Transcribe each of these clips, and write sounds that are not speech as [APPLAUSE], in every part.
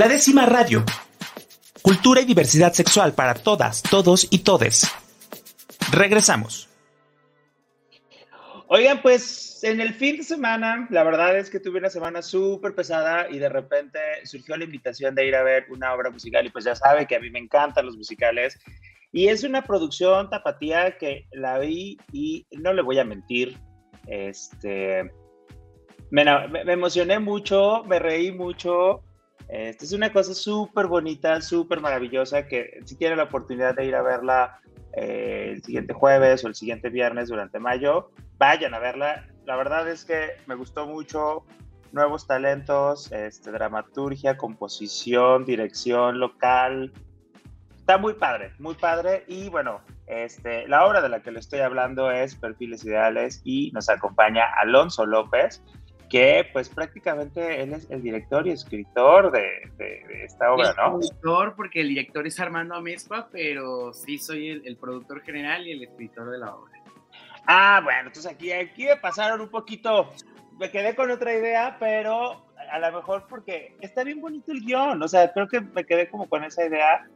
La décima radio. Cultura y diversidad sexual para todas, todos y todes. Regresamos. Oigan, pues en el fin de semana, la verdad es que tuve una semana súper pesada y de repente surgió la invitación de ir a ver una obra musical y pues ya sabe que a mí me encantan los musicales y es una producción tapatía que la vi y no le voy a mentir, este, me, me emocioné mucho, me reí mucho, esta es una cosa súper bonita, súper maravillosa, que si tienen la oportunidad de ir a verla eh, el siguiente jueves o el siguiente viernes durante mayo, vayan a verla. La verdad es que me gustó mucho, nuevos talentos, este, dramaturgia, composición, dirección local. Está muy padre, muy padre. Y bueno, este, la obra de la que le estoy hablando es Perfiles Ideales y nos acompaña Alonso López, que pues prácticamente él es el director y escritor de, esta obra, ¿no? El escritor porque el director es Armando Amezcua, pero sí soy el, productor general y el escritor de la obra. Ah, bueno, entonces aquí, aquí me pasaron un poquito, me quedé con otra idea, pero a lo mejor porque está bien bonito el guion, o sea, creo que me quedé como con esa idea,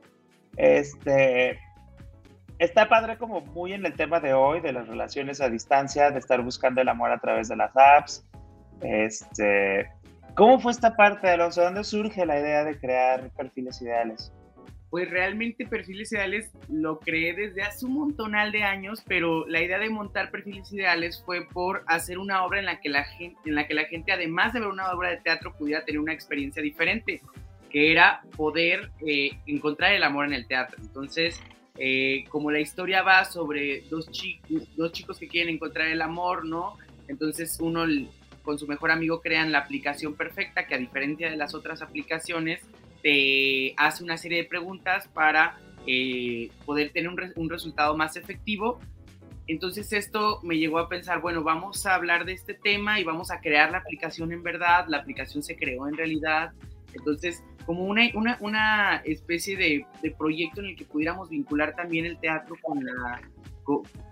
este, está padre como muy en el tema de hoy, de las relaciones a distancia, de estar buscando el amor a través de las apps, este, ¿Cómo fue esta parte, Alonso? ¿Dónde surge la idea de crear perfiles ideales? Pues realmente perfiles ideales lo creé desde hace un montonal de años, pero la idea de montar perfiles ideales fue por hacer una obra en la que la gente, en la que la gente además de ver una obra de teatro, pudiera tener una experiencia diferente, que era poder eh, encontrar el amor en el teatro. Entonces, eh, como la historia va sobre dos, chicos, dos chicos que quieren encontrar el amor, ¿no? Entonces uno con su mejor amigo crean la aplicación perfecta que a diferencia de las otras aplicaciones te hace una serie de preguntas para eh, poder tener un, resultado más efectivo. Entonces esto me llegó a pensar, bueno, vamos a hablar de este tema y vamos a crear la aplicación en verdad, la aplicación se creó en realidad. Entonces, como una, una, especie de, proyecto en el que pudiéramos vincular también el teatro con la,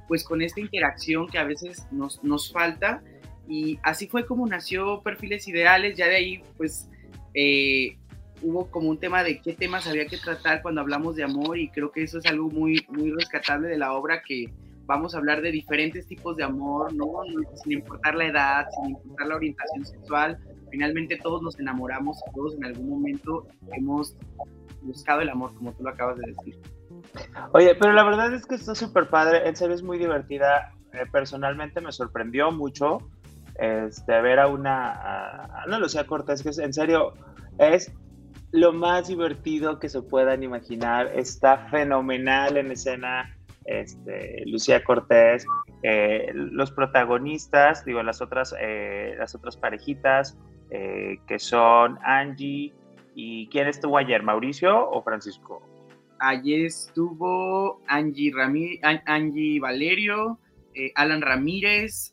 pues con esta interacción que a veces nos, nos falta y así fue como nació Perfiles Ideales, ya de ahí pues eh, hubo como un tema de qué temas había que tratar cuando hablamos de amor y creo que eso es algo muy, muy rescatable de la obra que vamos a hablar de diferentes tipos de amor, ¿no? sin importar la edad, sin importar la orientación sexual, finalmente todos nos enamoramos y todos en algún momento hemos buscado el amor, como tú lo acabas de decir. Oye, pero la verdad es que está súper padre, en serio es muy divertida, eh, personalmente me sorprendió mucho este, ver a una, a Ana Lucía Cortés, que es, en serio es lo más divertido que se puedan imaginar, está fenomenal en escena este, Lucía Cortés, eh, los protagonistas, digo, las otras, eh, las otras parejitas, eh, que son Angie y ¿quién estuvo ayer? ¿Mauricio o Francisco? Ayer estuvo Angie, Ramí Angie Valerio, eh, Alan Ramírez,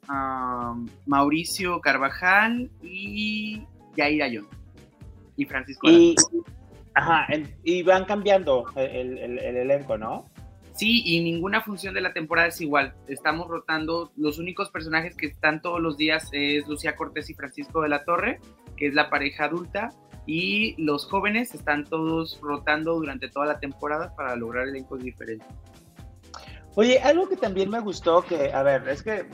Mauricio Carvajal y Yair Ayón. Y Francisco. Y, ajá, y van cambiando el, elenco, ¿no? Sí, y ninguna función de la temporada es igual. Estamos rotando. Los únicos personajes que están todos los días es Lucía Cortés y Francisco de la Torre, que es la pareja adulta. Y los jóvenes están todos rotando durante toda la temporada para lograr elencos diferentes. Oye, algo que también me gustó, que, a ver, es que,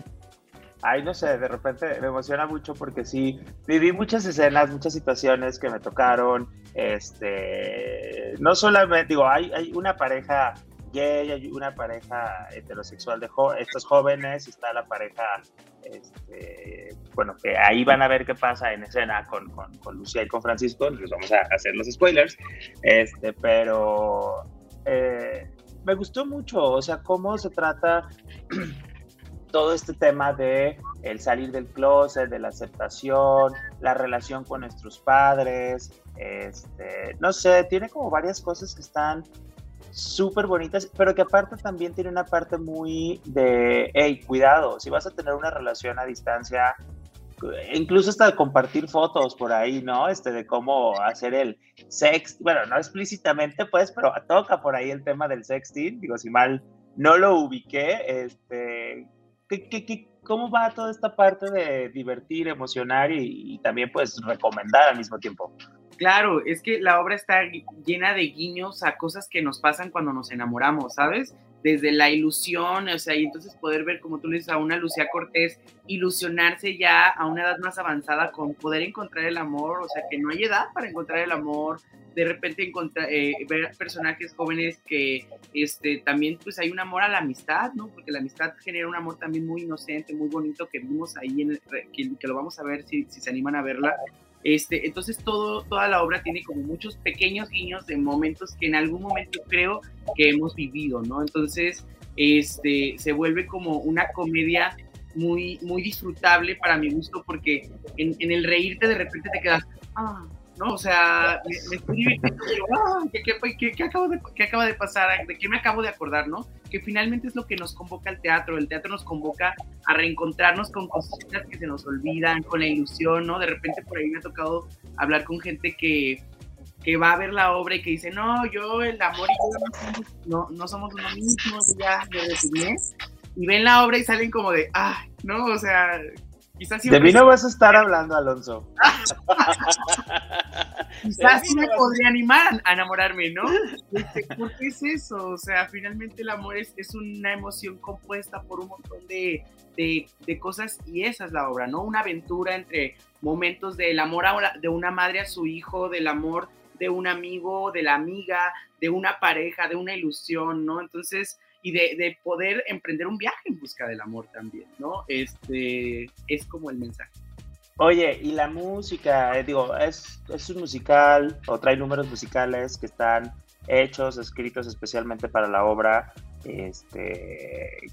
ay, no sé, de repente me emociona mucho porque sí, viví muchas escenas, muchas situaciones que me tocaron, este, no solamente, digo, hay, una pareja gay, hay una pareja heterosexual de estos jóvenes, está la pareja, este, bueno, que ahí van a ver qué pasa en escena con, con, con Lucía y con Francisco, les vamos a hacer los spoilers, este, pero... Eh, me gustó mucho, o sea, cómo se trata [CLEARS THROAT] todo este tema de el salir del closet, de la aceptación, la relación con nuestros padres, este, no sé, tiene como varias cosas que están súper bonitas, pero que aparte también tiene una parte muy de, hey, cuidado, si vas a tener una relación a distancia, incluso hasta compartir fotos por ahí, ¿no? Este, de cómo hacer el sex, bueno, no explícitamente, pues, pero toca por ahí el tema del sexting, digo, si mal no lo ubiqué, este, ¿qué, qué, qué, cómo va toda esta parte de divertir, emocionar y, también, pues, recomendar al mismo tiempo? Claro, es que la obra está llena de guiños a cosas que nos pasan cuando nos enamoramos, ¿sabes? Desde la ilusión, o sea, y entonces poder ver, como tú le dices, a una Lucía Cortés ilusionarse ya a una edad más avanzada con poder encontrar el amor, o sea, que no hay edad para encontrar el amor, de repente encontrar, eh, ver personajes jóvenes que este, también pues hay un amor a la amistad, ¿no? Porque la amistad genera un amor también muy inocente, muy bonito que vimos ahí, en el, que, que, lo vamos a ver si, si se animan a verla este, entonces todo, toda la obra tiene como muchos pequeños guiños de momentos que en algún momento creo que hemos vivido, ¿no? Entonces este, se vuelve como una comedia muy, muy disfrutable para mi gusto porque en, en el reírte de repente te quedas, ah, ¿no? O sea, me, estoy divirtiendo, ah, ¿qué, acabo de, ¿qué, acaba de pasar? ¿De qué me acabo de acordar, no? Que finalmente es lo que nos convoca al teatro. El teatro nos convoca a reencontrarnos con cositas que se nos olvidan, con la ilusión, ¿no? De repente por ahí me ha tocado hablar con gente que, que va a ver la obra y que dice, no, yo, el amor y yo no, no, somos uno mismo, ya me definí. Y ven la obra y salen como de, ah, ¿no? O sea, de mí no vas a estar hablando, Alonso. [LAUGHS] Quizás sí me podría animar a enamorarme, ¿no? Este, ¿Por qué es eso? O sea, finalmente el amor es, es una emoción compuesta por un montón de, de, de, cosas y esa es la obra, ¿no? Una aventura entre momentos del amor de una madre a su hijo, del amor de un amigo, de la amiga, de una pareja, de una ilusión, ¿no? Entonces, y de, poder emprender un viaje en busca del amor también, ¿no? Este es como el mensaje. Oye, y la música, eh, digo, es, es un musical o trae números musicales que están hechos, escritos especialmente para la obra. Este,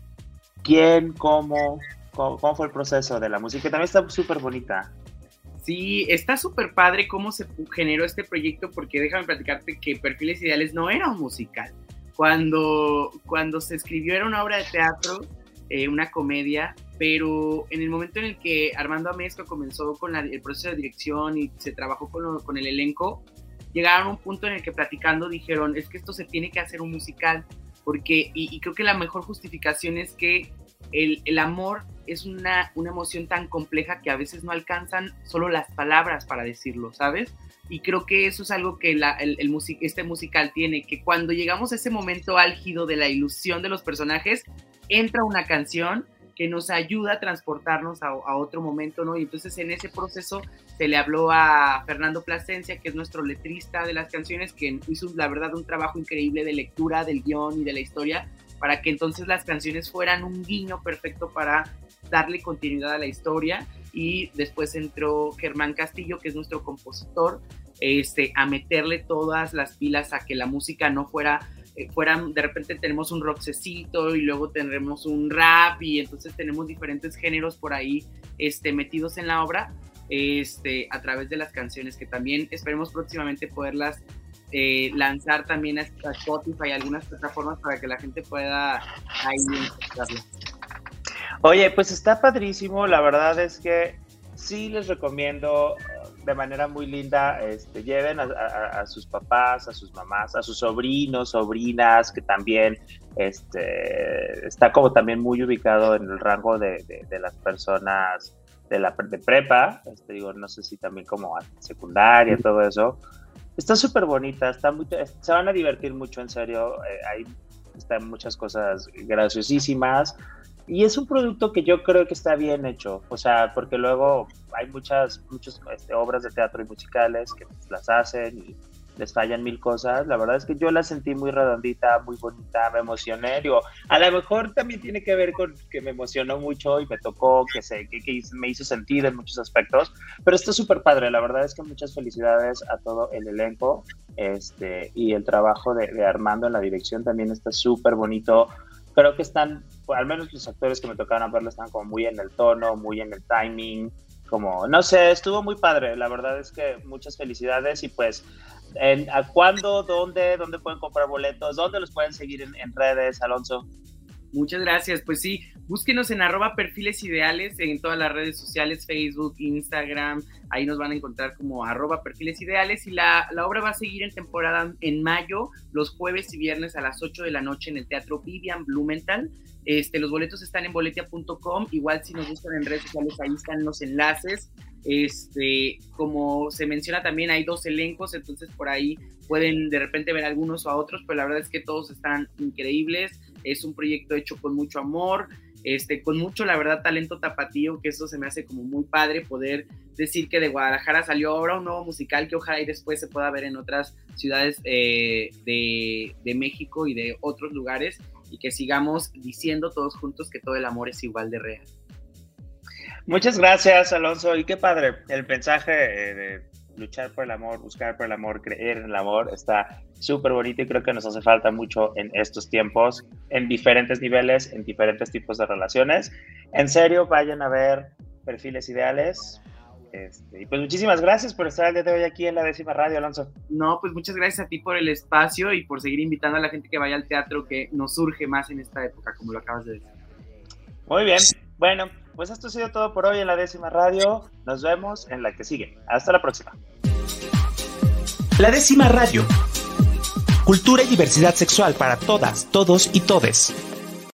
¿Quién, cómo, cómo, fue el proceso de la música? También está súper bonita. Sí, está súper padre cómo se generó este proyecto, porque déjame platicarte que Perfiles Ideales no era un musical. Cuando, cuando se escribió era una obra de teatro, eh, una comedia, pero en el momento en el que Armando Amesco comenzó con el proceso de dirección y se trabajó con, con el elenco, llegaron a un punto en el que platicando dijeron, es que esto se tiene que hacer un musical, porque, y, creo que la mejor justificación es que el, el, amor es una, una emoción tan compleja que a veces no alcanzan solo las palabras para decirlo, ¿sabes? y creo que eso es algo que el, el este musical tiene, que cuando llegamos a ese momento álgido de la ilusión de los personajes, entra una canción que nos ayuda a transportarnos a, otro momento, ¿no? Y entonces en ese proceso se le habló a Fernando Plasencia, que es nuestro letrista de las canciones, que hizo la verdad un trabajo increíble de lectura del guion y de la historia, para que entonces las canciones fueran un guiño perfecto para darle continuidad a la historia. Y después entró Germán Castillo, que es nuestro compositor, este, a meterle todas las pilas a que la música no fuera, eh, fueran, de repente tenemos un rockcecito y luego tendremos un rap y entonces tenemos diferentes géneros por ahí este, metidos en la obra este, a través de las canciones que también esperemos próximamente poderlas eh, lanzar también a, Spotify y algunas plataformas para que la gente pueda ahí encontrarlas. Oye, pues está padrísimo, la verdad es que sí les recomiendo de manera muy linda, este, lleven a, sus papás, a sus mamás, a sus sobrinos, sobrinas, que también este, está como también muy ubicado en el rango de, las personas de la de prepa, este, digo, no sé si también como secundaria, todo eso. Está súper bonita, está se van a divertir mucho, en serio. Eh, hay están muchas cosas graciosísimas. Y es un producto que yo creo que está bien hecho, o sea, porque luego hay muchas, muchas este, obras de teatro y musicales que las hacen y les fallan mil cosas. La verdad es que yo la sentí muy redondita, muy bonita, me emocioné. Digo, a lo mejor también tiene que ver con que me emocionó mucho y me tocó, que, se, que, me hizo sentido en muchos aspectos, pero está súper padre. La verdad es que muchas felicidades a todo el elenco este, y el trabajo de, de Armando en la dirección también está súper bonito creo que están, al menos los actores que me tocaron verlo están como muy en el tono, muy en el timing, como, no sé, estuvo muy padre, la verdad es que muchas felicidades y pues, en, ¿a cuándo, dónde, dónde pueden comprar boletos, dónde los pueden seguir en, en redes, Alonso? Muchas gracias. Pues sí, búsquenos en arroba perfiles ideales en todas las redes sociales, Facebook, Instagram. Ahí nos van a encontrar como arroba perfiles ideales. Y la, la, obra va a seguir en temporada en mayo, los jueves y viernes a las 8 de la noche en el Teatro Vivian Blumenthal. Este, los boletos están en boletia.com. Igual si nos buscan en redes sociales, ahí están los enlaces. Este, como se menciona también, hay dos elencos, entonces por ahí pueden de repente ver algunos o a otros, pero la verdad es que todos están increíbles. Es un proyecto hecho con mucho amor, este, con mucho, la verdad, talento tapatío, que eso se me hace como muy padre poder decir que de Guadalajara salió ahora un nuevo musical que ojalá y después se pueda ver en otras ciudades eh, de, de México y de otros lugares y que sigamos diciendo todos juntos que todo el amor es igual de real. Muchas gracias, Alonso. Y qué padre, el mensaje eh, de luchar por el amor, buscar por el amor, creer en el amor, está súper bonito y creo que nos hace falta mucho en estos tiempos, en diferentes niveles, en diferentes tipos de relaciones. En serio, vayan a ver perfiles ideales. Este, y pues muchísimas gracias por estar el día de hoy aquí en la décima radio, Alonso. No, pues muchas gracias a ti por el espacio y por seguir invitando a la gente que vaya al teatro que nos surge más en esta época, como lo acabas de decir. Muy bien, bueno, pues esto ha sido todo por hoy en la décima radio. Nos vemos en la que sigue. Hasta la próxima. La décima radio. Cultura y diversidad sexual para todas, todos y todes.